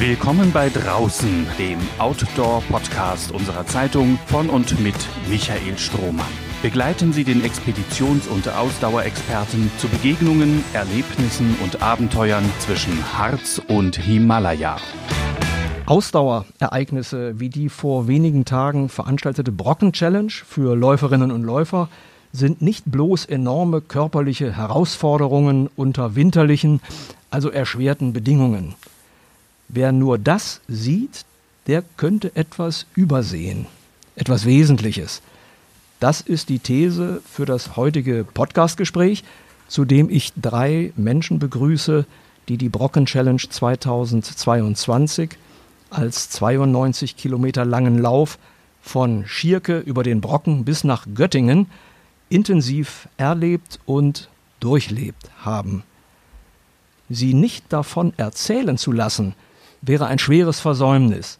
Willkommen bei Draußen, dem Outdoor-Podcast unserer Zeitung von und mit Michael Strohmann. Begleiten Sie den Expeditions- und Ausdauerexperten zu Begegnungen, Erlebnissen und Abenteuern zwischen Harz und Himalaya. Ausdauerereignisse wie die vor wenigen Tagen veranstaltete Brocken-Challenge für Läuferinnen und Läufer sind nicht bloß enorme körperliche Herausforderungen unter winterlichen, also erschwerten Bedingungen. Wer nur das sieht, der könnte etwas übersehen, etwas Wesentliches. Das ist die These für das heutige Podcastgespräch, zu dem ich drei Menschen begrüße, die die Brocken Challenge 2022 als 92 Kilometer langen Lauf von Schierke über den Brocken bis nach Göttingen intensiv erlebt und durchlebt haben. Sie nicht davon erzählen zu lassen, wäre ein schweres Versäumnis.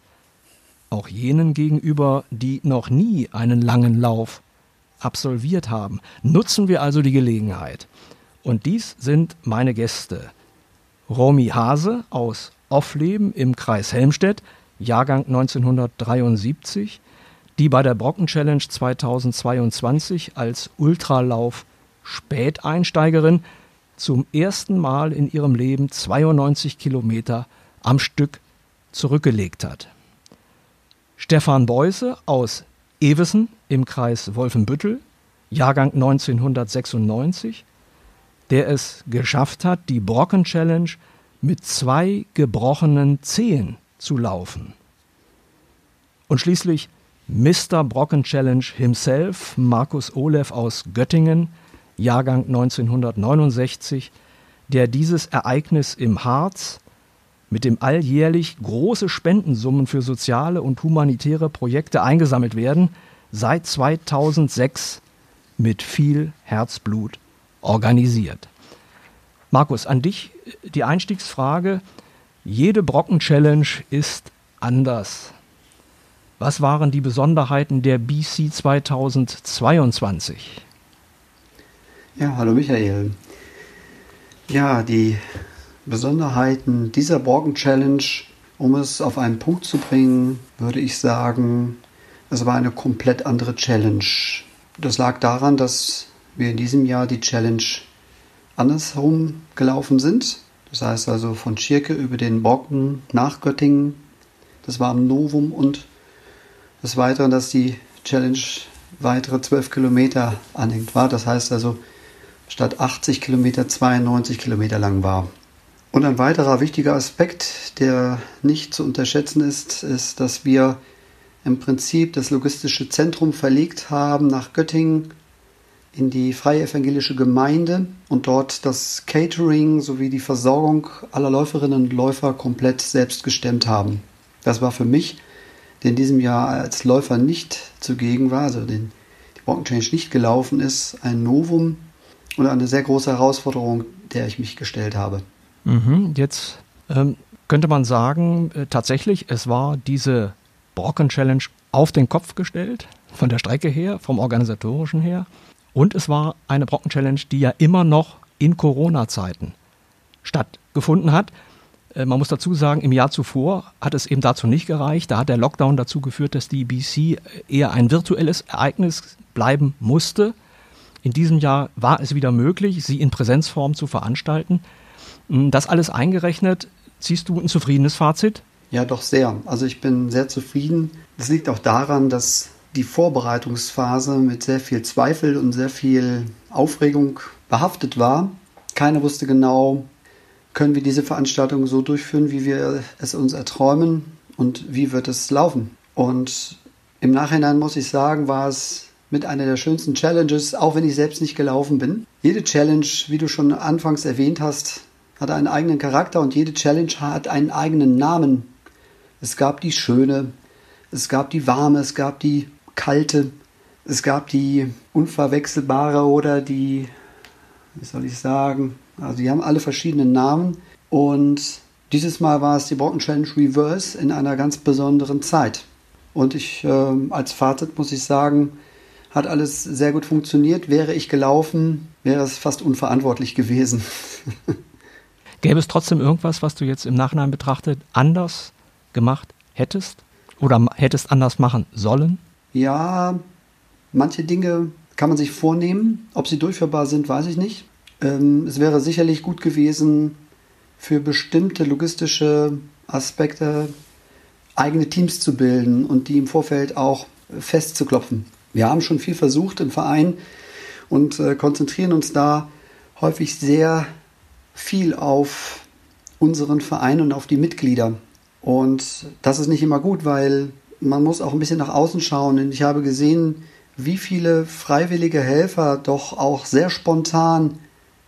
Auch jenen gegenüber, die noch nie einen langen Lauf absolviert haben. Nutzen wir also die Gelegenheit. Und dies sind meine Gäste. Romy Hase aus Offleben im Kreis Helmstedt, Jahrgang 1973, die bei der Brocken Challenge 2022 als Ultralauf Späteinsteigerin zum ersten Mal in ihrem Leben 92 Kilometer am Stück zurückgelegt hat. Stefan Beuse aus Evesen im Kreis Wolfenbüttel, Jahrgang 1996, der es geschafft hat, die Brocken Challenge mit zwei gebrochenen Zehen zu laufen. Und schließlich Mr. Brocken Challenge himself, Markus Olev aus Göttingen, Jahrgang 1969, der dieses Ereignis im Harz mit dem alljährlich große Spendensummen für soziale und humanitäre Projekte eingesammelt werden, seit 2006 mit viel Herzblut organisiert. Markus, an dich die Einstiegsfrage. Jede Brocken-Challenge ist anders. Was waren die Besonderheiten der BC 2022? Ja, hallo Michael. Ja, die Besonderheiten dieser Brocken Challenge, um es auf einen Punkt zu bringen, würde ich sagen, es war eine komplett andere Challenge. Das lag daran, dass wir in diesem Jahr die Challenge andersherum gelaufen sind. Das heißt also von Schirke über den Brocken nach Göttingen. Das war am Novum und des Weiteren, dass die Challenge weitere 12 Kilometer anhängt war. Das heißt also, statt 80 Kilometer 92 Kilometer lang war. Und ein weiterer wichtiger Aspekt, der nicht zu unterschätzen ist, ist, dass wir im Prinzip das logistische Zentrum verlegt haben nach Göttingen in die Freie Evangelische Gemeinde und dort das Catering sowie die Versorgung aller Läuferinnen und Läufer komplett selbst gestemmt haben. Das war für mich der in diesem Jahr als Läufer nicht zugegen war, also den die Brocken Change nicht gelaufen ist, ein Novum und eine sehr große Herausforderung, der ich mich gestellt habe. Mhm, jetzt ähm, könnte man sagen, äh, tatsächlich, es war diese Brocken Challenge auf den Kopf gestellt, von der Strecke her, vom organisatorischen her. Und es war eine Brocken Challenge, die ja immer noch in Corona-Zeiten stattgefunden hat. Äh, man muss dazu sagen, im Jahr zuvor hat es eben dazu nicht gereicht. Da hat der Lockdown dazu geführt, dass die BC eher ein virtuelles Ereignis bleiben musste. In diesem Jahr war es wieder möglich, sie in Präsenzform zu veranstalten. Hm, das alles eingerechnet, ziehst du ein zufriedenes Fazit? Ja, doch sehr. Also ich bin sehr zufrieden. Das liegt auch daran, dass die Vorbereitungsphase mit sehr viel Zweifel und sehr viel Aufregung behaftet war. Keiner wusste genau, können wir diese Veranstaltung so durchführen, wie wir es uns erträumen und wie wird es laufen. Und im Nachhinein muss ich sagen, war es mit einer der schönsten Challenges, auch wenn ich selbst nicht gelaufen bin. Jede Challenge, wie du schon anfangs erwähnt hast, hat einen eigenen Charakter und jede Challenge hat einen eigenen Namen. Es gab die schöne, es gab die warme, es gab die kalte, es gab die unverwechselbare oder die, wie soll ich sagen, also die haben alle verschiedene Namen und dieses Mal war es die Brocken Challenge Reverse in einer ganz besonderen Zeit. Und ich äh, als Fazit muss ich sagen, hat alles sehr gut funktioniert. Wäre ich gelaufen, wäre es fast unverantwortlich gewesen. Gäbe es trotzdem irgendwas, was du jetzt im Nachhinein betrachtet anders gemacht hättest oder hättest anders machen sollen? Ja, manche Dinge kann man sich vornehmen. Ob sie durchführbar sind, weiß ich nicht. Ähm, es wäre sicherlich gut gewesen, für bestimmte logistische Aspekte eigene Teams zu bilden und die im Vorfeld auch festzuklopfen. Wir haben schon viel versucht im Verein und äh, konzentrieren uns da häufig sehr viel auf unseren Verein und auf die Mitglieder. Und das ist nicht immer gut, weil man muss auch ein bisschen nach außen schauen. Und ich habe gesehen, wie viele freiwillige Helfer doch auch sehr spontan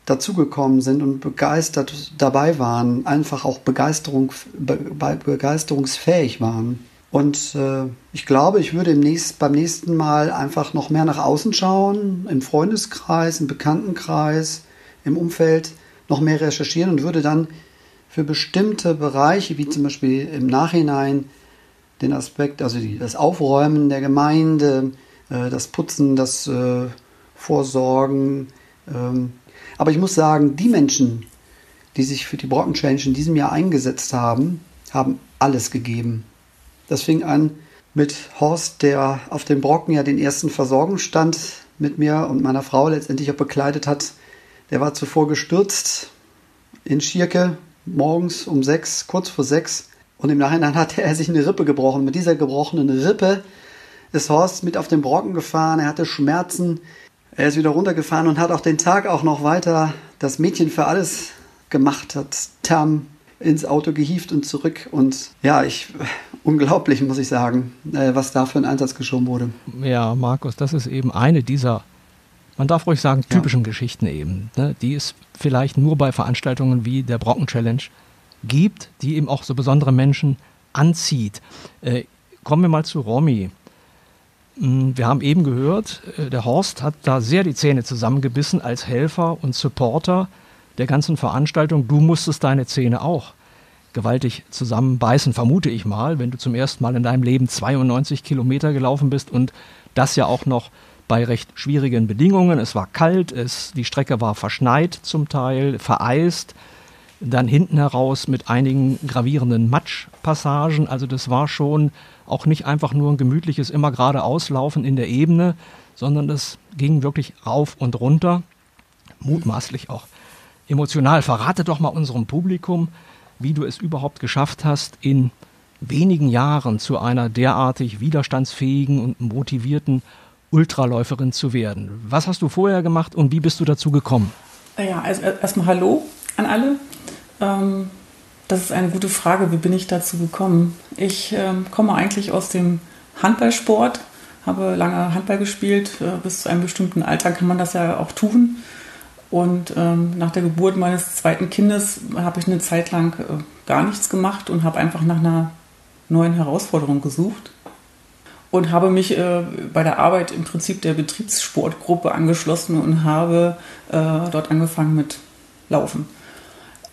dazugekommen sind und begeistert dabei waren, einfach auch Begeisterung, be, begeisterungsfähig waren. Und äh, ich glaube, ich würde im nächst, beim nächsten Mal einfach noch mehr nach außen schauen, im Freundeskreis, im Bekanntenkreis, im Umfeld noch mehr recherchieren und würde dann für bestimmte Bereiche, wie zum Beispiel im Nachhinein den Aspekt, also die, das Aufräumen der Gemeinde, äh, das Putzen, das äh, Vorsorgen. Ähm, aber ich muss sagen, die Menschen, die sich für die Brocken Challenge in diesem Jahr eingesetzt haben, haben alles gegeben. Das fing an mit Horst, der auf dem Brocken ja den ersten Versorgungsstand mit mir und meiner Frau letztendlich auch bekleidet hat. Der war zuvor gestürzt in Schierke morgens um sechs, kurz vor sechs. Und im Nachhinein hatte er sich eine Rippe gebrochen. Mit dieser gebrochenen Rippe ist Horst mit auf den Brocken gefahren. Er hatte Schmerzen. Er ist wieder runtergefahren und hat auch den Tag auch noch weiter das Mädchen für alles gemacht, hat Term ins Auto gehievt und zurück. Und ja, ich, unglaublich, muss ich sagen, äh, was da für ein Einsatz geschoben wurde. Ja, Markus, das ist eben eine dieser, man darf ruhig sagen, typischen ja. Geschichten eben, ne, die es vielleicht nur bei Veranstaltungen wie der Brocken Challenge gibt, die eben auch so besondere Menschen anzieht. Äh, kommen wir mal zu Romy. Hm, wir haben eben gehört, äh, der Horst hat da sehr die Zähne zusammengebissen als Helfer und Supporter der ganzen Veranstaltung. Du musstest deine Zähne auch gewaltig zusammenbeißen, vermute ich mal, wenn du zum ersten Mal in deinem Leben 92 Kilometer gelaufen bist und das ja auch noch bei recht schwierigen Bedingungen. Es war kalt, es, die Strecke war verschneit zum Teil, vereist, dann hinten heraus mit einigen gravierenden Matschpassagen. Also das war schon auch nicht einfach nur ein gemütliches immer geradeauslaufen in der Ebene, sondern das ging wirklich rauf und runter, mutmaßlich auch emotional. Verrate doch mal unserem Publikum, wie du es überhaupt geschafft hast, in wenigen Jahren zu einer derartig widerstandsfähigen und motivierten Ultraläuferin zu werden. Was hast du vorher gemacht und wie bist du dazu gekommen? Ja, also erstmal Hallo an alle. Ähm, das ist eine gute Frage. Wie bin ich dazu gekommen? Ich ähm, komme eigentlich aus dem Handballsport, habe lange Handball gespielt. Äh, bis zu einem bestimmten Alter kann man das ja auch tun. Und ähm, nach der Geburt meines zweiten Kindes habe ich eine Zeit lang äh, gar nichts gemacht und habe einfach nach einer neuen Herausforderung gesucht und habe mich äh, bei der Arbeit im Prinzip der Betriebssportgruppe angeschlossen und habe äh, dort angefangen mit Laufen.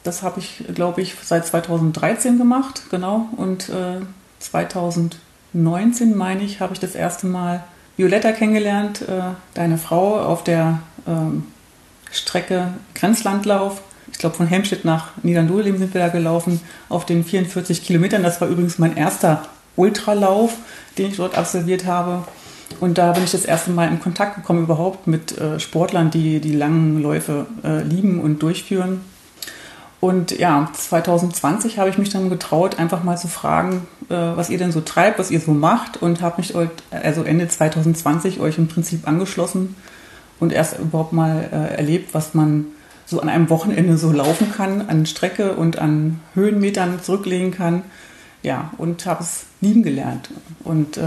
Das habe ich, glaube ich, seit 2013 gemacht, genau. Und äh, 2019, meine ich, habe ich das erste Mal Violetta kennengelernt, äh, deine Frau, auf der ähm, Strecke Grenzlandlauf. Ich glaube, von Helmstedt nach Niederndurlem sind wir da gelaufen, auf den 44 Kilometern. Das war übrigens mein erster Ultralauf, den ich dort absolviert habe. Und da bin ich das erste Mal in Kontakt gekommen überhaupt mit äh, Sportlern, die die langen Läufe äh, lieben und durchführen. Und ja, 2020 habe ich mich dann getraut, einfach mal zu fragen, äh, was ihr denn so treibt, was ihr so macht und habe mich also Ende 2020 euch im Prinzip angeschlossen und erst überhaupt mal äh, erlebt, was man so an einem Wochenende so laufen kann, an Strecke und an Höhenmetern zurücklegen kann. Ja, und habe es lieben gelernt und äh,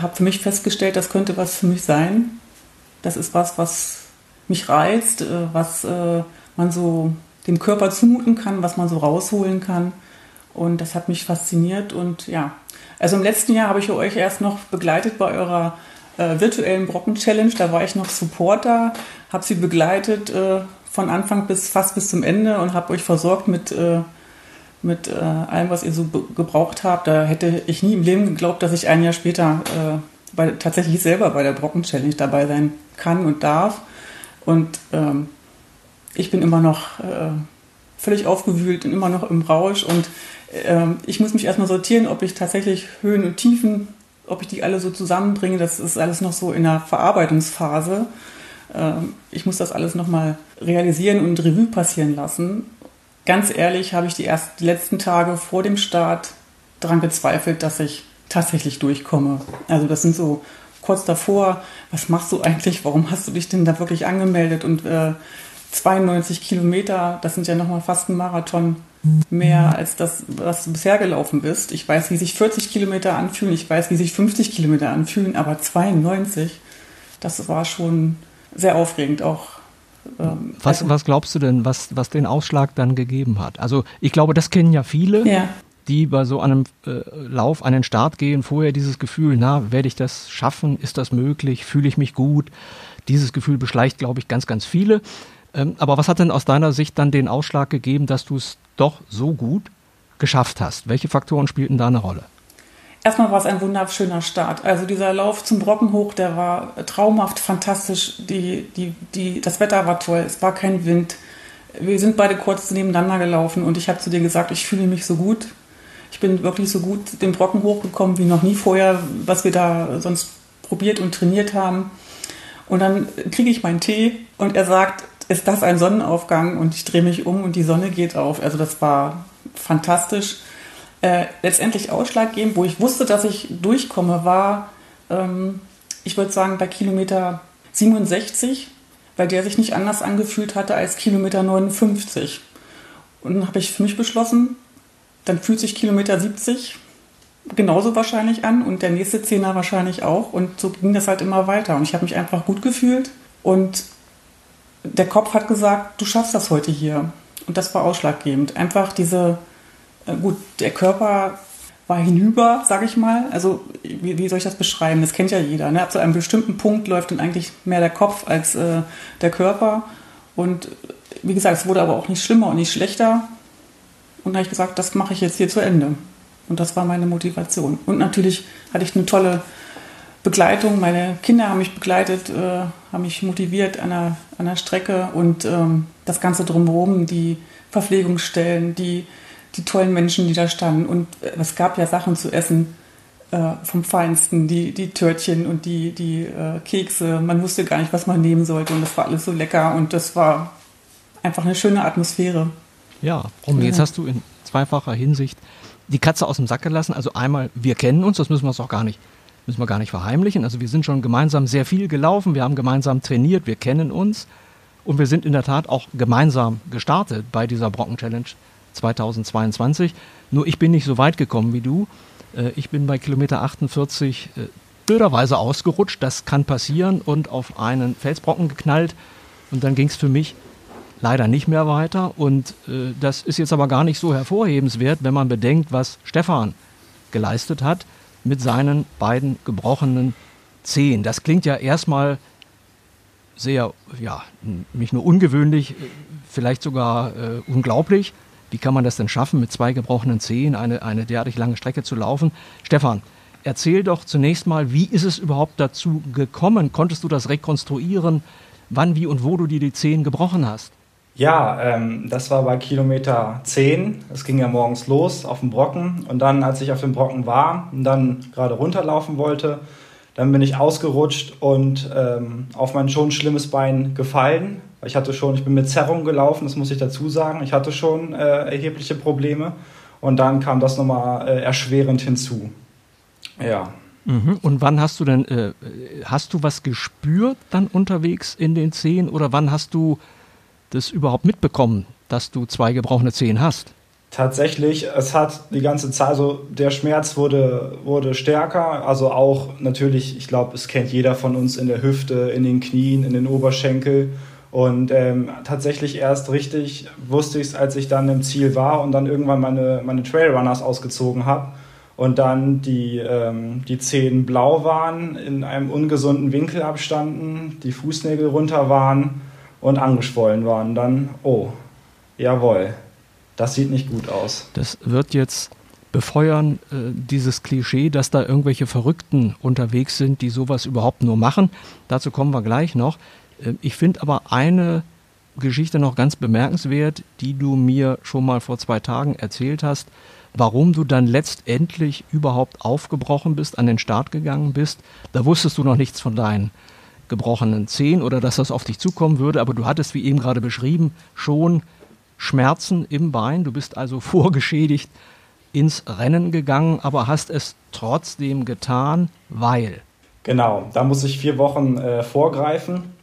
habe für mich festgestellt, das könnte was für mich sein. Das ist was, was mich reizt, äh, was äh, man so dem Körper zumuten kann, was man so rausholen kann. Und das hat mich fasziniert. Und ja, also im letzten Jahr habe ich euch erst noch begleitet bei eurer äh, virtuellen Brocken-Challenge. Da war ich noch Supporter, habe sie begleitet äh, von Anfang bis fast bis zum Ende und habe euch versorgt mit, äh, mit äh, allem, was ihr so gebraucht habt. Da hätte ich nie im Leben geglaubt, dass ich ein Jahr später äh, bei, tatsächlich selber bei der Brocken-Challenge dabei sein kann und darf. Und ähm, ich bin immer noch äh, völlig aufgewühlt und immer noch im Rausch. Und ähm, ich muss mich erstmal sortieren, ob ich tatsächlich Höhen und Tiefen, ob ich die alle so zusammenbringe. Das ist alles noch so in der Verarbeitungsphase. Ähm, ich muss das alles nochmal realisieren und Revue passieren lassen. Ganz ehrlich habe ich die, ersten, die letzten Tage vor dem Start daran gezweifelt, dass ich tatsächlich durchkomme. Also das sind so kurz davor, was machst du eigentlich, warum hast du dich denn da wirklich angemeldet und äh, 92 Kilometer, das sind ja nochmal fast ein Marathon mehr als das, was du bisher gelaufen bist. Ich weiß, wie sich 40 Kilometer anfühlen, ich weiß, wie sich 50 Kilometer anfühlen, aber 92, das war schon sehr aufregend auch. Ähm, was, also, was glaubst du denn, was, was den Ausschlag dann gegeben hat? Also ich glaube, das kennen ja viele. Ja die bei so einem äh, Lauf an den Start gehen, vorher dieses Gefühl, na, werde ich das schaffen? Ist das möglich? Fühle ich mich gut? Dieses Gefühl beschleicht, glaube ich, ganz, ganz viele. Ähm, aber was hat denn aus deiner Sicht dann den Ausschlag gegeben, dass du es doch so gut geschafft hast? Welche Faktoren spielten da eine Rolle? Erstmal war es ein wunderschöner Start. Also dieser Lauf zum Brocken hoch, der war traumhaft, fantastisch. Die, die, die, das Wetter war toll, es war kein Wind. Wir sind beide kurz nebeneinander gelaufen und ich habe zu dir gesagt, ich fühle mich so gut. Ich bin wirklich so gut den Brocken hochgekommen wie noch nie vorher, was wir da sonst probiert und trainiert haben. Und dann kriege ich meinen Tee und er sagt, ist das ein Sonnenaufgang und ich drehe mich um und die Sonne geht auf. Also das war fantastisch. Äh, letztendlich ausschlaggebend, wo ich wusste, dass ich durchkomme, war, ähm, ich würde sagen, bei Kilometer 67, weil der sich nicht anders angefühlt hatte als Kilometer 59. Und dann habe ich für mich beschlossen, dann fühlt sich Kilometer 70 genauso wahrscheinlich an und der nächste Zehner wahrscheinlich auch. Und so ging das halt immer weiter. Und ich habe mich einfach gut gefühlt und der Kopf hat gesagt, du schaffst das heute hier. Und das war ausschlaggebend. Einfach diese, gut, der Körper war hinüber, sag ich mal. Also, wie, wie soll ich das beschreiben? Das kennt ja jeder. Ne? Ab so einem bestimmten Punkt läuft dann eigentlich mehr der Kopf als äh, der Körper. Und wie gesagt, es wurde aber auch nicht schlimmer und nicht schlechter. Und da habe ich gesagt, das mache ich jetzt hier zu Ende. Und das war meine Motivation. Und natürlich hatte ich eine tolle Begleitung. Meine Kinder haben mich begleitet, äh, haben mich motiviert an der, an der Strecke und ähm, das Ganze drumherum, die Verpflegungsstellen, die, die tollen Menschen, die da standen. Und äh, es gab ja Sachen zu essen äh, vom Feinsten, die, die Törtchen und die, die äh, Kekse. Man wusste gar nicht, was man nehmen sollte und das war alles so lecker und das war einfach eine schöne Atmosphäre. Ja, Rommel, jetzt hast du in zweifacher Hinsicht die Katze aus dem Sack gelassen. Also einmal, wir kennen uns, das müssen wir uns auch gar nicht müssen wir gar nicht verheimlichen. Also wir sind schon gemeinsam sehr viel gelaufen, wir haben gemeinsam trainiert, wir kennen uns und wir sind in der Tat auch gemeinsam gestartet bei dieser Brocken Challenge 2022. Nur ich bin nicht so weit gekommen wie du. Äh, ich bin bei Kilometer 48 äh, blöderweise ausgerutscht, das kann passieren und auf einen Felsbrocken geknallt und dann ging es für mich leider nicht mehr weiter und äh, das ist jetzt aber gar nicht so hervorhebenswert, wenn man bedenkt, was Stefan geleistet hat mit seinen beiden gebrochenen Zehen. Das klingt ja erstmal sehr, ja, nicht nur ungewöhnlich, vielleicht sogar äh, unglaublich. Wie kann man das denn schaffen, mit zwei gebrochenen Zehen eine, eine derartig lange Strecke zu laufen? Stefan, erzähl doch zunächst mal, wie ist es überhaupt dazu gekommen? Konntest du das rekonstruieren, wann, wie und wo du dir die Zehen gebrochen hast? Ja, ähm, das war bei Kilometer 10. Es ging ja morgens los auf dem Brocken. Und dann, als ich auf dem Brocken war und dann gerade runterlaufen wollte, dann bin ich ausgerutscht und ähm, auf mein schon schlimmes Bein gefallen. Ich hatte schon, ich bin mit Zerrung gelaufen, das muss ich dazu sagen. Ich hatte schon äh, erhebliche Probleme. Und dann kam das nochmal äh, erschwerend hinzu. Ja. Mhm. Und wann hast du denn, äh, hast du was gespürt dann unterwegs in den Zehen oder wann hast du das überhaupt mitbekommen, dass du zwei gebrochene Zehen hast? Tatsächlich, es hat die ganze Zeit, also der Schmerz wurde, wurde stärker, also auch natürlich, ich glaube, es kennt jeder von uns in der Hüfte, in den Knien, in den Oberschenkel. Und ähm, tatsächlich erst richtig wusste ich es, als ich dann im Ziel war und dann irgendwann meine, meine Trailrunners ausgezogen habe und dann die, ähm, die Zehen blau waren, in einem ungesunden Winkel abstanden, die Fußnägel runter waren und angeschwollen waren, dann, oh, jawohl, das sieht nicht gut aus. Das wird jetzt befeuern, äh, dieses Klischee, dass da irgendwelche Verrückten unterwegs sind, die sowas überhaupt nur machen. Dazu kommen wir gleich noch. Äh, ich finde aber eine Geschichte noch ganz bemerkenswert, die du mir schon mal vor zwei Tagen erzählt hast, warum du dann letztendlich überhaupt aufgebrochen bist, an den Start gegangen bist. Da wusstest du noch nichts von deinen gebrochenen Zehen oder dass das auf dich zukommen würde, aber du hattest, wie eben gerade beschrieben, schon Schmerzen im Bein. Du bist also vorgeschädigt ins Rennen gegangen, aber hast es trotzdem getan, weil. Genau, da muss ich vier Wochen äh, vorgreifen.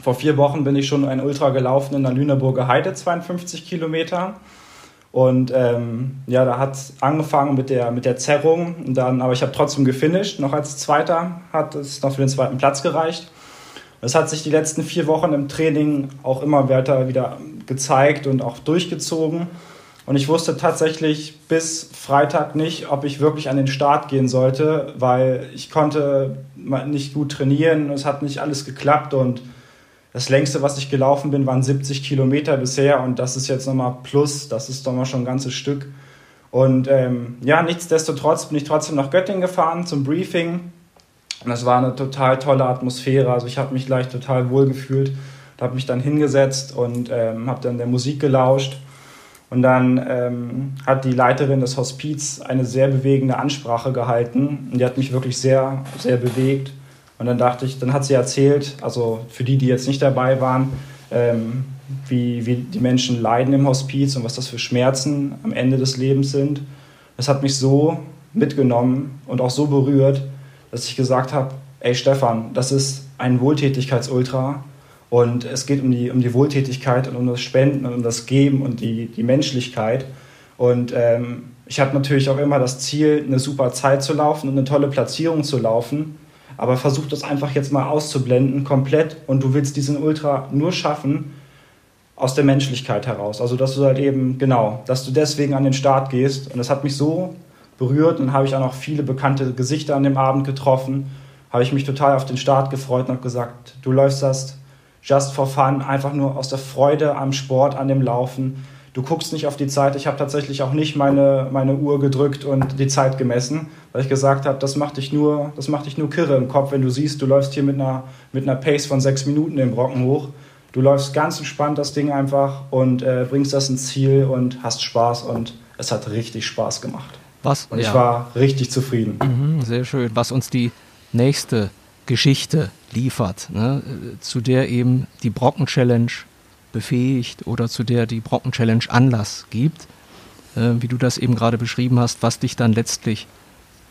Vor vier Wochen bin ich schon ein Ultra gelaufen in der Lüneburger Heide, 52 Kilometer. Und ähm, ja, da hat es angefangen mit der, mit der Zerrung. dann, aber ich habe trotzdem gefinisht. Noch als Zweiter hat es noch für den zweiten Platz gereicht. Es hat sich die letzten vier Wochen im Training auch immer weiter wieder gezeigt und auch durchgezogen. Und ich wusste tatsächlich bis Freitag nicht, ob ich wirklich an den Start gehen sollte, weil ich konnte nicht gut trainieren. Es hat nicht alles geklappt und das längste, was ich gelaufen bin, waren 70 Kilometer bisher und das ist jetzt nochmal plus, das ist doch mal schon ein ganzes Stück. Und ähm, ja, nichtsdestotrotz bin ich trotzdem nach Göttingen gefahren zum Briefing und das war eine total tolle Atmosphäre. Also ich habe mich gleich total wohl gefühlt, habe mich dann hingesetzt und ähm, habe dann der Musik gelauscht. Und dann ähm, hat die Leiterin des Hospiz eine sehr bewegende Ansprache gehalten und die hat mich wirklich sehr, sehr bewegt. Und dann dachte ich, dann hat sie erzählt, also für die, die jetzt nicht dabei waren, ähm, wie, wie die Menschen leiden im Hospiz und was das für Schmerzen am Ende des Lebens sind. Das hat mich so mitgenommen und auch so berührt, dass ich gesagt habe, ey Stefan, das ist ein Wohltätigkeitsultra und es geht um die, um die Wohltätigkeit und um das Spenden und um das Geben und die, die Menschlichkeit. Und ähm, ich habe natürlich auch immer das Ziel, eine super Zeit zu laufen und eine tolle Platzierung zu laufen aber versuch das einfach jetzt mal auszublenden, komplett. Und du willst diesen Ultra nur schaffen aus der Menschlichkeit heraus. Also, dass du halt eben, genau, dass du deswegen an den Start gehst. Und das hat mich so berührt. Und dann habe ich auch noch viele bekannte Gesichter an dem Abend getroffen. Habe ich mich total auf den Start gefreut und habe gesagt, du läufst das just for fun, einfach nur aus der Freude am Sport, an dem Laufen du guckst nicht auf die Zeit. Ich habe tatsächlich auch nicht meine, meine Uhr gedrückt und die Zeit gemessen, weil ich gesagt habe, das macht dich nur, das macht dich nur kirre im Kopf, wenn du siehst, du läufst hier mit einer, mit einer Pace von sechs Minuten den Brocken hoch. Du läufst ganz entspannt das Ding einfach und äh, bringst das ins Ziel und hast Spaß und es hat richtig Spaß gemacht. Was? Und ich war richtig zufrieden. Mhm, sehr schön. Was uns die nächste Geschichte liefert, ne, zu der eben die Brocken Challenge befähigt oder zu der die Brocken Challenge Anlass gibt, äh, wie du das eben gerade beschrieben hast, was dich dann letztlich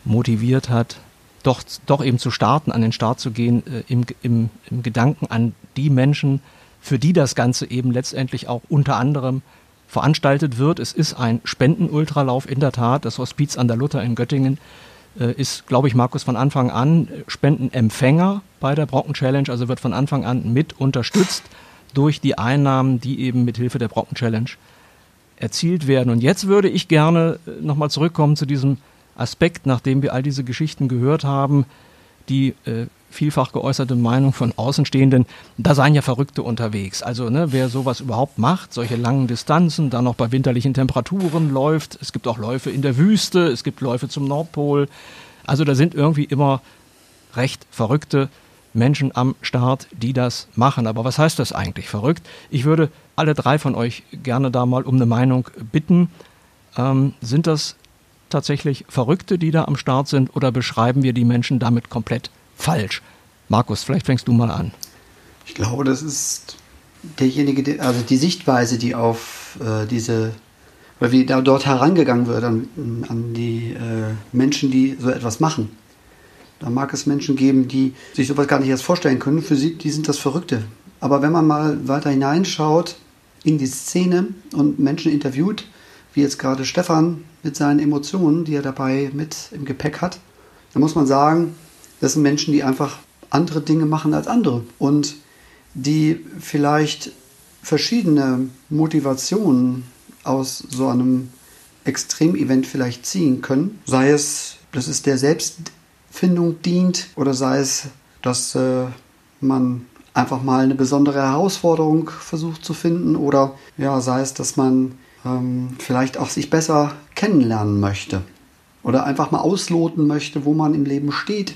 motiviert hat, doch, doch eben zu starten, an den Start zu gehen, äh, im, im, im Gedanken an die Menschen, für die das Ganze eben letztendlich auch unter anderem veranstaltet wird. Es ist ein Spendenultralauf in der Tat. Das Hospiz an der Luther in Göttingen äh, ist, glaube ich, Markus von Anfang an Spendenempfänger bei der Brocken Challenge, also wird von Anfang an mit unterstützt durch die Einnahmen, die eben mit Hilfe der Brocken Challenge erzielt werden. Und jetzt würde ich gerne äh, nochmal zurückkommen zu diesem Aspekt, nachdem wir all diese Geschichten gehört haben, die äh, vielfach geäußerte Meinung von Außenstehenden, da seien ja Verrückte unterwegs. Also ne, wer sowas überhaupt macht, solche langen Distanzen, dann noch bei winterlichen Temperaturen läuft, es gibt auch Läufe in der Wüste, es gibt Läufe zum Nordpol. Also da sind irgendwie immer recht verrückte Menschen am Start, die das machen. Aber was heißt das eigentlich? Verrückt. Ich würde alle drei von euch gerne da mal um eine Meinung bitten. Ähm, sind das tatsächlich Verrückte, die da am Start sind, oder beschreiben wir die Menschen damit komplett falsch? Markus, vielleicht fängst du mal an. Ich glaube, das ist derjenige, also die Sichtweise, die auf äh, diese, oder wie da dort herangegangen wird an, an die äh, Menschen, die so etwas machen. Da mag es Menschen geben, die sich sowas gar nicht erst vorstellen können. Für sie, die sind das Verrückte. Aber wenn man mal weiter hineinschaut in die Szene und Menschen interviewt, wie jetzt gerade Stefan mit seinen Emotionen, die er dabei mit im Gepäck hat, dann muss man sagen, das sind Menschen, die einfach andere Dinge machen als andere und die vielleicht verschiedene Motivationen aus so einem Extremevent vielleicht ziehen können. Sei es, das ist der Selbst Findung dient oder sei es, dass äh, man einfach mal eine besondere Herausforderung versucht zu finden oder ja, sei es, dass man ähm, vielleicht auch sich besser kennenlernen möchte oder einfach mal ausloten möchte, wo man im Leben steht,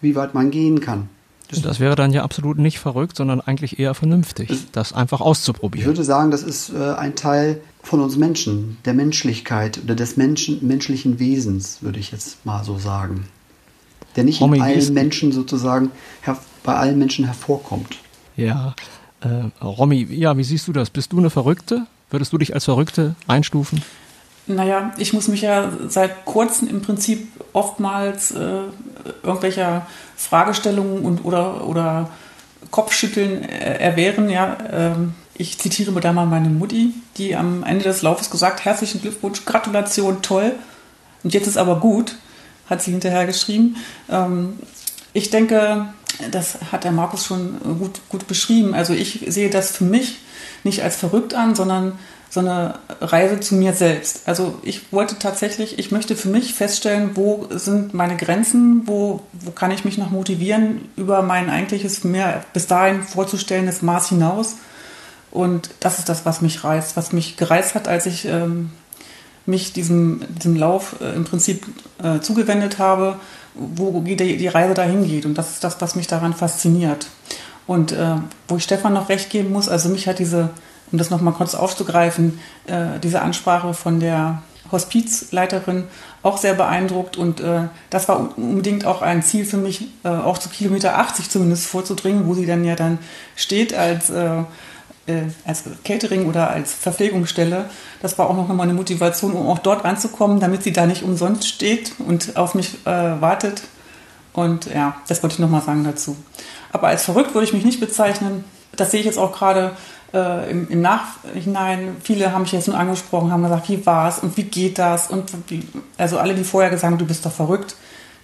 wie weit man gehen kann. Das, das, wäre dann ja absolut nicht verrückt, sondern eigentlich eher vernünftig, das, das einfach auszuprobieren. Ich würde sagen, das ist äh, ein Teil von uns Menschen, der Menschlichkeit oder des Menschen, menschlichen Wesens, würde ich jetzt mal so sagen. Der nicht Romy, in allen Menschen sozusagen bei allen Menschen hervorkommt. Ja, äh, Romy, ja, wie siehst du das? Bist du eine Verrückte? Würdest du dich als Verrückte einstufen? Naja, ich muss mich ja seit kurzem im Prinzip oftmals äh, irgendwelcher Fragestellungen und, oder, oder Kopfschütteln äh, erwehren. Ja, ähm, ich zitiere mir da mal meine Mutti, die am Ende des Laufes gesagt, herzlichen Glückwunsch, Gratulation, toll. Und jetzt ist aber gut, hat sie hinterher geschrieben. Ähm, ich denke, das hat der Markus schon gut, gut beschrieben. Also ich sehe das für mich nicht als verrückt an, sondern so eine Reise zu mir selbst. Also ich wollte tatsächlich, ich möchte für mich feststellen, wo sind meine Grenzen, wo, wo kann ich mich noch motivieren, über mein eigentliches, mir bis dahin vorzustellendes Maß hinaus. Und das ist das, was mich reizt, was mich gereizt hat, als ich ähm, mich diesem, diesem Lauf äh, im Prinzip äh, zugewendet habe, wo die, die Reise dahin geht. Und das ist das, was mich daran fasziniert. Und äh, wo ich Stefan noch recht geben muss, also mich hat diese um das nochmal kurz aufzugreifen, äh, diese Ansprache von der Hospizleiterin auch sehr beeindruckt und äh, das war unbedingt auch ein Ziel für mich, äh, auch zu Kilometer 80 zumindest vorzudringen, wo sie dann ja dann steht als, äh, äh, als Catering oder als Verpflegungsstelle. Das war auch noch mal eine Motivation, um auch dort anzukommen, damit sie da nicht umsonst steht und auf mich äh, wartet. Und ja, das wollte ich nochmal sagen dazu. Aber als verrückt würde ich mich nicht bezeichnen. Das sehe ich jetzt auch gerade äh, im, im, Nachhinein, viele haben mich jetzt nur angesprochen, haben gesagt, wie war es und wie geht das? Und wie, also alle, die vorher gesagt haben, du bist doch verrückt,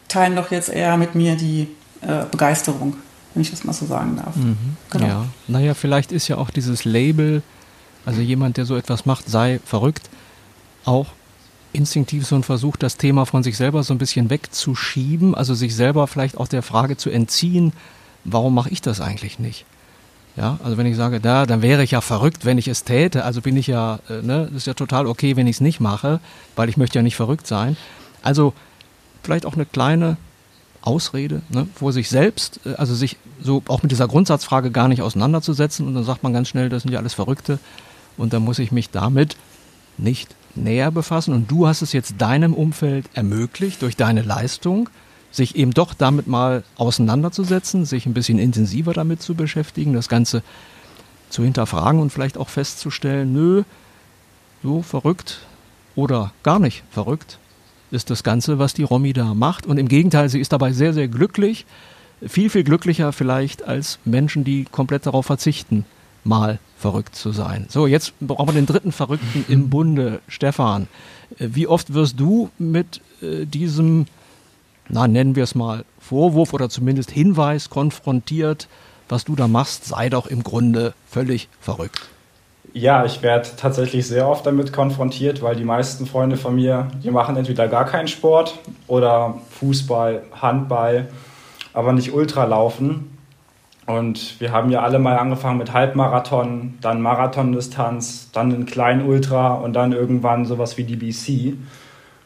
teilen doch jetzt eher mit mir die äh, Begeisterung, wenn ich das mal so sagen darf. Mhm. Genau. Ja, naja, vielleicht ist ja auch dieses Label, also jemand, der so etwas macht, sei verrückt, auch instinktiv so ein Versuch, das Thema von sich selber so ein bisschen wegzuschieben, also sich selber vielleicht auch der Frage zu entziehen, warum mache ich das eigentlich nicht? Ja, also wenn ich sage, da, dann wäre ich ja verrückt, wenn ich es täte. Also bin ich ja, äh, ne, ist ja total okay, wenn ich es nicht mache, weil ich möchte ja nicht verrückt sein. Also vielleicht auch eine kleine Ausrede, ne, vor sich selbst, äh, also sich so auch mit dieser Grundsatzfrage gar nicht auseinanderzusetzen. Und dann sagt man ganz schnell, das sind ja alles Verrückte. Und dann muss ich mich damit nicht näher befassen. Und du hast es jetzt deinem Umfeld ermöglicht durch deine Leistung, sich eben doch damit mal auseinanderzusetzen, sich ein bisschen intensiver damit zu beschäftigen, das Ganze zu hinterfragen und vielleicht auch festzustellen, nö, so verrückt oder gar nicht verrückt ist das Ganze, was die Romy da macht. Und im Gegenteil, sie ist dabei sehr, sehr glücklich, viel, viel glücklicher vielleicht als Menschen, die komplett darauf verzichten, mal verrückt zu sein. So, jetzt brauchen wir den dritten Verrückten im Bunde, Stefan. Wie oft wirst du mit äh, diesem na, nennen wir es mal, Vorwurf oder zumindest Hinweis konfrontiert, was du da machst, sei doch im Grunde völlig verrückt. Ja, ich werde tatsächlich sehr oft damit konfrontiert, weil die meisten Freunde von mir, die machen entweder gar keinen Sport oder Fußball, Handball, aber nicht Ultralaufen. Und wir haben ja alle mal angefangen mit Halbmarathon, dann Marathondistanz, dann einen kleinen Ultra und dann irgendwann sowas wie die BC.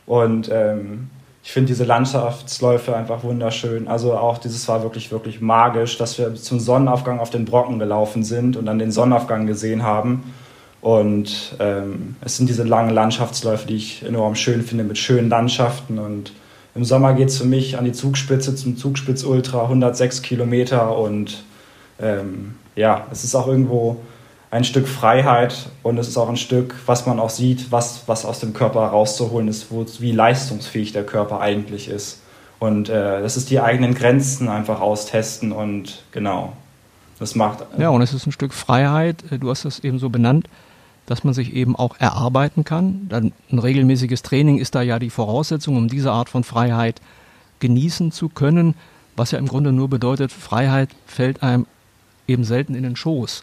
Und ähm, ich finde diese Landschaftsläufe einfach wunderschön. Also auch dieses war wirklich, wirklich magisch, dass wir zum Sonnenaufgang auf den Brocken gelaufen sind und dann den Sonnenaufgang gesehen haben. Und ähm, es sind diese langen Landschaftsläufe, die ich enorm schön finde, mit schönen Landschaften. Und im Sommer geht es für mich an die Zugspitze zum Zugspitz Ultra, 106 Kilometer. Und ähm, ja, es ist auch irgendwo ein Stück Freiheit und es ist auch ein Stück, was man auch sieht, was, was aus dem Körper rauszuholen ist, wo, wie leistungsfähig der Körper eigentlich ist. Und äh, das ist die eigenen Grenzen einfach austesten und genau, das macht. Äh ja, und es ist ein Stück Freiheit, äh, du hast das eben so benannt, dass man sich eben auch erarbeiten kann. Dann ein regelmäßiges Training ist da ja die Voraussetzung, um diese Art von Freiheit genießen zu können, was ja im Grunde nur bedeutet, Freiheit fällt einem eben selten in den Schoß.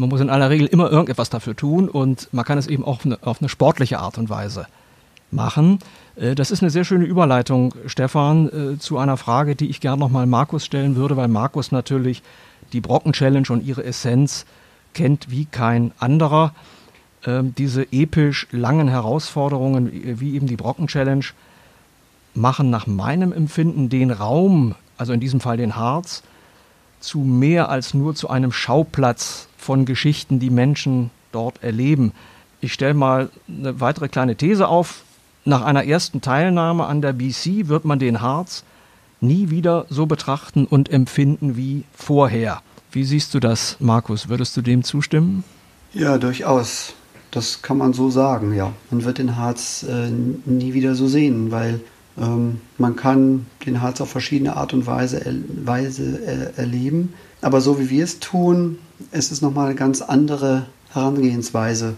Man muss in aller Regel immer irgendetwas dafür tun und man kann es eben auch auf eine, auf eine sportliche Art und Weise machen. Äh, das ist eine sehr schöne Überleitung, Stefan, äh, zu einer Frage, die ich gerne nochmal Markus stellen würde, weil Markus natürlich die Brocken-Challenge und ihre Essenz kennt wie kein anderer. Ähm, diese episch langen Herausforderungen wie eben die Brocken-Challenge machen nach meinem Empfinden den Raum, also in diesem Fall den Harz, zu mehr als nur zu einem Schauplatz von Geschichten, die Menschen dort erleben. Ich stelle mal eine weitere kleine These auf. Nach einer ersten Teilnahme an der BC wird man den Harz nie wieder so betrachten und empfinden wie vorher. Wie siehst du das, Markus? Würdest du dem zustimmen? Ja, durchaus. Das kann man so sagen, ja. Man wird den Harz äh, nie wieder so sehen, weil man kann den Harz auf verschiedene Art und Weise, er, Weise äh, erleben. Aber so wie wir es tun, ist es nochmal eine ganz andere Herangehensweise.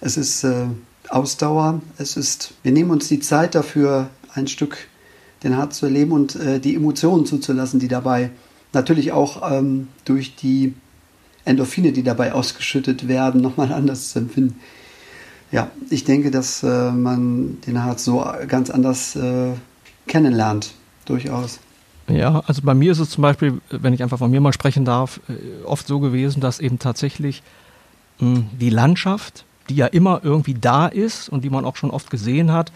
Es ist äh, Ausdauer, es ist, wir nehmen uns die Zeit dafür, ein Stück den Harz zu erleben und äh, die Emotionen zuzulassen, die dabei natürlich auch ähm, durch die Endorphine, die dabei ausgeschüttet werden, nochmal anders zu empfinden. Ja, ich denke, dass äh, man den Harz so ganz anders äh, kennenlernt, durchaus. Ja, also bei mir ist es zum Beispiel, wenn ich einfach von mir mal sprechen darf, äh, oft so gewesen, dass eben tatsächlich mh, hm, die Landschaft, die ja immer irgendwie da ist und die man auch schon oft gesehen hat,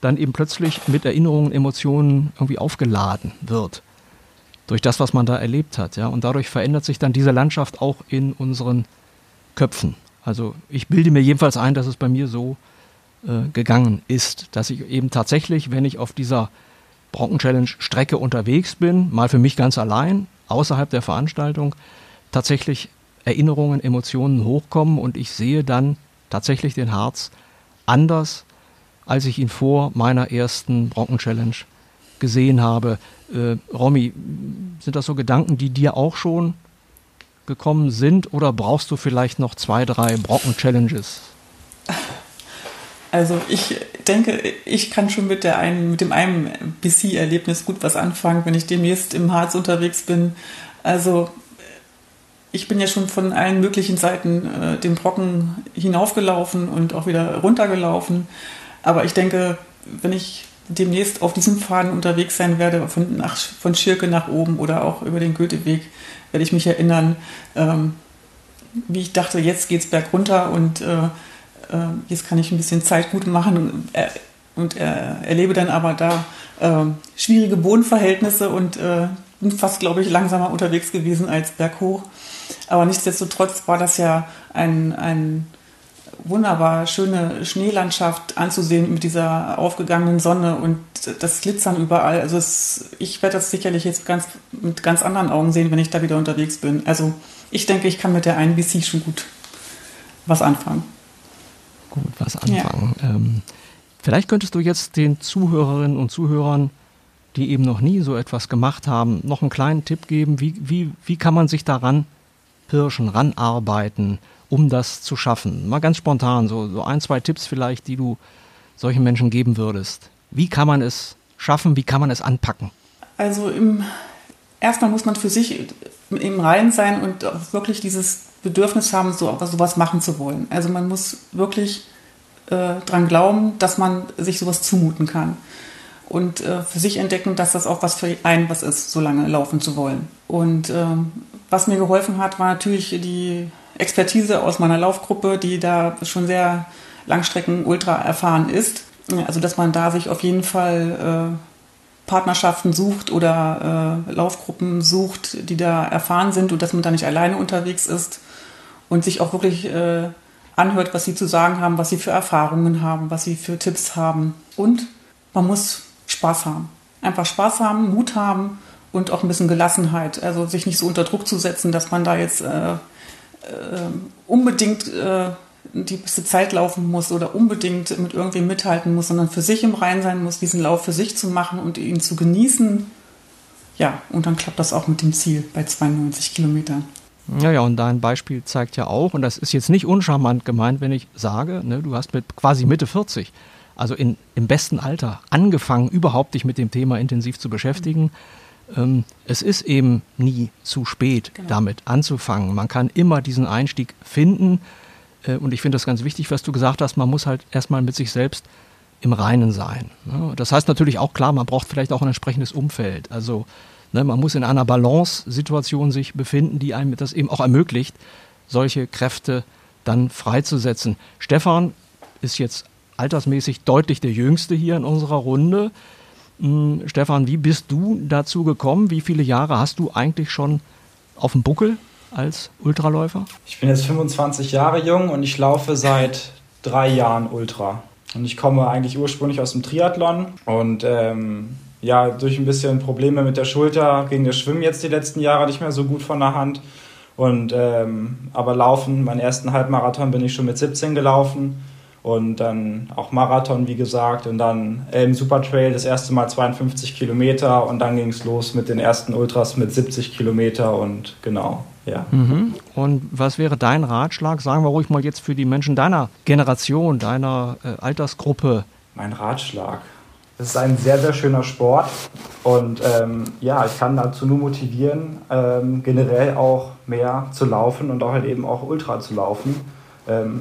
dann eben plötzlich mit Erinnerungen, Emotionen irgendwie aufgeladen wird. Durch das, was man da erlebt hat. Ja? Und dadurch verändert sich dann diese Landschaft auch in unseren Köpfen. Also ich bilde mir jedenfalls ein, dass es bei mir so äh, gegangen ist, dass ich eben tatsächlich, wenn ich auf dieser Brocken-Challenge-Strecke unterwegs bin, mal für mich ganz allein, außerhalb der Veranstaltung, tatsächlich Erinnerungen, Emotionen hochkommen und ich sehe dann tatsächlich den Harz anders, als ich ihn vor meiner ersten Brocken-Challenge gesehen habe. Äh, Romy, sind das so Gedanken, die dir auch schon gekommen sind oder brauchst du vielleicht noch zwei, drei Brocken-Challenges? Also ich denke, ich kann schon mit, der einen, mit dem einen BC-Erlebnis gut was anfangen, wenn ich demnächst im Harz unterwegs bin. Also ich bin ja schon von allen möglichen Seiten äh, den Brocken hinaufgelaufen und auch wieder runtergelaufen. Aber ich denke, wenn ich demnächst auf diesem Faden unterwegs sein werde, von, nach, von Schirke nach oben oder auch über den Goetheweg, werde ich mich erinnern, ähm, wie ich dachte, jetzt geht es bergunter und äh, äh, jetzt kann ich ein bisschen Zeit gut machen und, äh, und erlebe dann aber da äh, schwierige Bodenverhältnisse und äh, bin fast, glaube ich, langsamer unterwegs gewesen als berghoch. Aber nichtsdestotrotz war das ja ein, ein wunderbar schöne Schneelandschaft anzusehen mit dieser aufgegangenen Sonne und das Glitzern überall. Also es, ich werde das sicherlich jetzt ganz, mit ganz anderen Augen sehen, wenn ich da wieder unterwegs bin. Also ich denke, ich kann mit der einen BC schon gut was anfangen. Gut, was anfangen. Ja. Ähm, vielleicht könntest du jetzt den Zuhörerinnen und Zuhörern, die eben noch nie so etwas gemacht haben, noch einen kleinen Tipp geben. Wie, wie, wie kann man sich daran pirschen, ranarbeiten? Um das zu schaffen? Mal ganz spontan, so, so ein, zwei Tipps vielleicht, die du solchen Menschen geben würdest. Wie kann man es schaffen? Wie kann man es anpacken? Also im, erstmal muss man für sich im Reinen sein und wirklich dieses Bedürfnis haben, so sowas machen zu wollen. Also man muss wirklich äh, dran glauben, dass man sich sowas zumuten kann. Und äh, für sich entdecken, dass das auch was für einen was ist, so lange laufen zu wollen. Und ähm, was mir geholfen hat, war natürlich die Expertise aus meiner Laufgruppe, die da schon sehr Langstrecken ultra erfahren ist. Also dass man da sich auf jeden Fall äh, Partnerschaften sucht oder äh, Laufgruppen sucht, die da erfahren sind und dass man da nicht alleine unterwegs ist und sich auch wirklich äh, anhört, was sie zu sagen haben, was sie für Erfahrungen haben, was sie für Tipps haben. Und man muss Spaß haben. Einfach Spaß haben, Mut haben und auch ein bisschen Gelassenheit. Also sich nicht so unter Druck zu setzen, dass man da jetzt äh, unbedingt äh, die beste Zeit laufen muss oder unbedingt mit irgendwem mithalten muss, sondern für sich im Rein sein muss, diesen Lauf für sich zu machen und ihn zu genießen. Ja, und dann klappt das auch mit dem Ziel bei 92 Kilometern. Ja, ja, und dein Beispiel zeigt ja auch, und das ist jetzt nicht uncharmant gemeint, wenn ich sage, ne, du hast mit quasi Mitte 40, also in, im besten Alter, angefangen, überhaupt dich mit dem Thema intensiv zu beschäftigen. Mhm ähm, es ist eben nie zu spät, genau. damit anzufangen. Man kann immer diesen Einstieg finden. Äh, und ich finde das ganz wichtig, was du gesagt hast, man muss halt erstmal mit sich selbst im Reinen sein. Ne? Das heißt natürlich auch klar, man braucht vielleicht auch ein entsprechendes Umfeld. Also ne, man muss in einer Balance-Situation sich befinden, die einem das eben auch ermöglicht, solche Kräfte dann freizusetzen. Stefan ist jetzt altersmäßig deutlich der Jüngste hier in unserer Runde. Hm, Stefan, wie bist du dazu gekommen? Wie viele Jahre hast du eigentlich schon auf dem Buckel als Ultraläufer? Ich bin jetzt 25 Jahre jung und ich laufe seit drei Jahren Ultra. Und ich komme eigentlich ursprünglich aus dem Triathlon und ähm, ja, durch ein bisschen Probleme mit der Schulter ging das Schwimmen jetzt die letzten Jahre nicht mehr so gut von der Hand. Und ähm, aber laufen, meinen ersten Halbmarathon bin ich schon mit 17 gelaufen und dann auch Marathon, wie gesagt, und dann Elm Supertrail das erste Mal 52 Kilometer und dann ging es los mit den ersten Ultras mit 70 Kilometer und genau, ja. Mhm. Und was wäre dein Ratschlag, sagen wir ruhig mal jetzt für die Menschen deiner Generation, deiner äh, Altersgruppe? Mein Ratschlag. Es ist ein sehr, sehr schöner Sport und ähm, ja, ich kann dazu nur motivieren, ähm, generell auch mehr zu laufen und auch halt eben auch Ultra zu laufen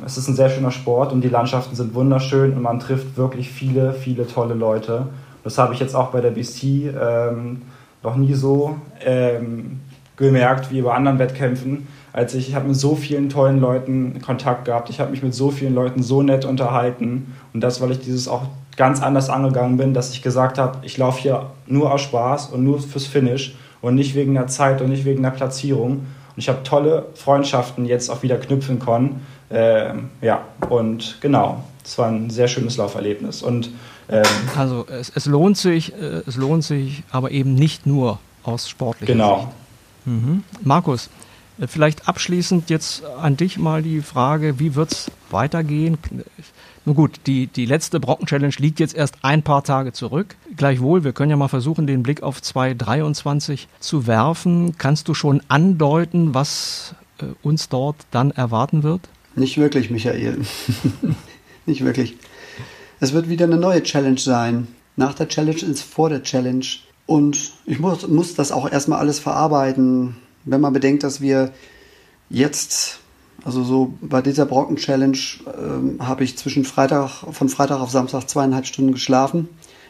es ist ein sehr schöner Sport und die Landschaften sind wunderschön und man trifft wirklich viele, viele tolle Leute. Das habe ich jetzt auch bei der BST ähm, noch nie so ähm, gemerkt wie bei anderen Wettkämpfen. Als ich, ich habe mit so vielen tollen Leuten Kontakt gehabt, ich habe mich mit so vielen Leuten so nett unterhalten und das, weil ich dieses auch ganz anders angegangen bin, dass ich gesagt habe, ich laufe hier nur aus Spaß und nur fürs Finish und nicht wegen der Zeit und nicht wegen der Platzierung. Und ich habe tolle Freundschaften jetzt auch wieder knüpfen können, äh, ja, und genau, es war ein sehr schönes Lauferlebnis. Und, ähm, also es, es, lohnt sich, äh, es lohnt sich, aber eben nicht nur aus sportlicher genau. Sicht. Mhm. Markus, äh, vielleicht abschließend jetzt an dich mal die Frage, wie wird es weitergehen? Nun gut, die, die letzte Brocken-Challenge liegt jetzt erst ein paar Tage zurück. Gleichwohl, wir können ja mal versuchen, den Blick auf 2023 zu werfen. Kannst du schon andeuten, was äh, uns dort dann erwarten wird? Nicht wirklich, Michael. Nicht wirklich. Es wird wieder eine neue Challenge sein. Nach der Challenge ist vor der Challenge. Und ich muss, muss das auch erstmal alles verarbeiten. Wenn man bedenkt, dass wir jetzt, also so bei dieser Brocken-Challenge, äh, habe ich zwischen Freitag, von Freitag auf Samstag zweieinhalb Stunden geschlafen.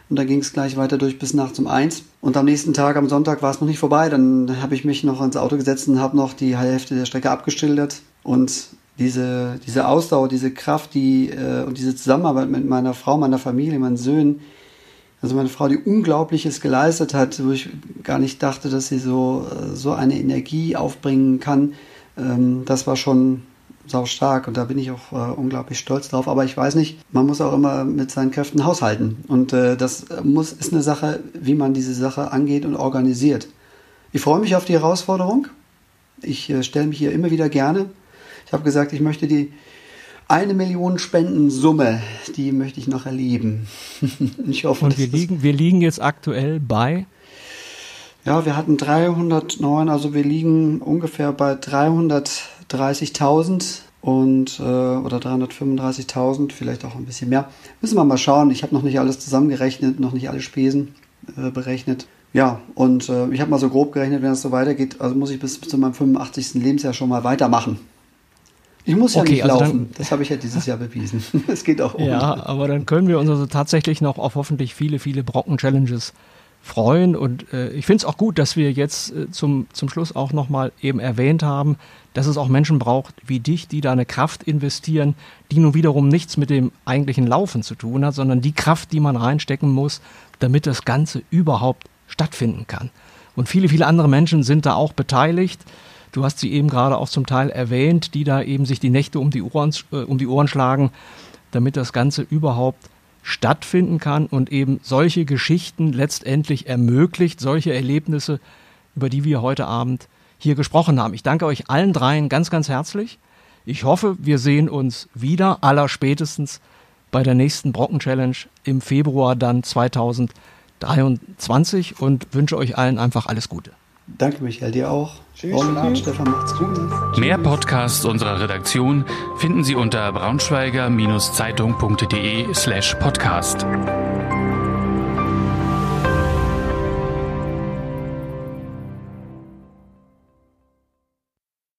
Und dann ging es gleich weiter durch bis nachts um eins. Und am nächsten Tag, am Sonntag, war es noch nicht vorbei. Dann habe ich mich noch ins Auto gesetzt und habe noch die Hälfte der Strecke abgeschildert. Und diese, diese Ausdauer, diese Kraft, die äh, und diese Zusammenarbeit mit meiner Frau, meiner Familie, meinen Söhnen, also meine Frau, die Unglaubliches geleistet hat, wo ich gar nicht dachte, dass sie so, äh, so eine Energie aufbringen kann, ähm, das war schon sau stark und da bin ich auch äh, unglaublich stolz drauf. Aber ich weiß nicht, man muss auch immer mit seinen Kräften haushalten und äh, das muss ist eine Sache, wie man diese Sache angeht und organisiert. Ich freue mich auf die Herausforderung. Ich äh, stelle mich hier immer wieder gerne ich habe gesagt, ich möchte die eine Million Spendensumme, die möchte ich noch erleben. ich hoffe, Und wir liegen, wir liegen jetzt aktuell bei? Ja, wir hatten 309, also wir liegen ungefähr bei 330.000 und äh, oder 335.000, vielleicht auch ein bisschen mehr. Müssen wir mal schauen. Ich habe noch nicht alles zusammengerechnet, noch nicht alle Spesen äh, berechnet. Ja, und äh, ich habe mal so grob gerechnet, wenn es so weitergeht, also muss ich bis zu meinem 85. Lebensjahr schon mal weitermachen. Ich muss ja okay, nicht also laufen. Dann, das habe ich ja dieses Jahr bewiesen. Es geht auch ohne. Ja, aber dann können wir uns also tatsächlich noch auf hoffentlich viele, viele Brocken-Challenges freuen. Und äh, ich finde es auch gut, dass wir jetzt äh, zum, zum Schluss auch nochmal eben erwähnt haben, dass es auch Menschen braucht wie dich, die da eine Kraft investieren, die nun wiederum nichts mit dem eigentlichen Laufen zu tun hat, sondern die Kraft, die man reinstecken muss, damit das Ganze überhaupt stattfinden kann. Und viele, viele andere Menschen sind da auch beteiligt. Du hast sie eben gerade auch zum Teil erwähnt, die da eben sich die Nächte um die Ohren, äh, um die Ohren schlagen, damit das Ganze überhaupt stattfinden kann und eben solche Geschichten letztendlich ermöglicht, solche Erlebnisse, über die wir heute Abend hier gesprochen haben. Ich danke euch allen dreien ganz, ganz herzlich. Ich hoffe, wir sehen uns wieder, aller spätestens bei der nächsten Brocken Challenge im Februar dann 2023 und wünsche euch allen einfach alles Gute. Danke, Michael, dir auch. Tschüss. Und Stefan, macht's gut. Mehr Podcasts unserer Redaktion finden Sie unter braunschweiger-zeitung.de slash podcast.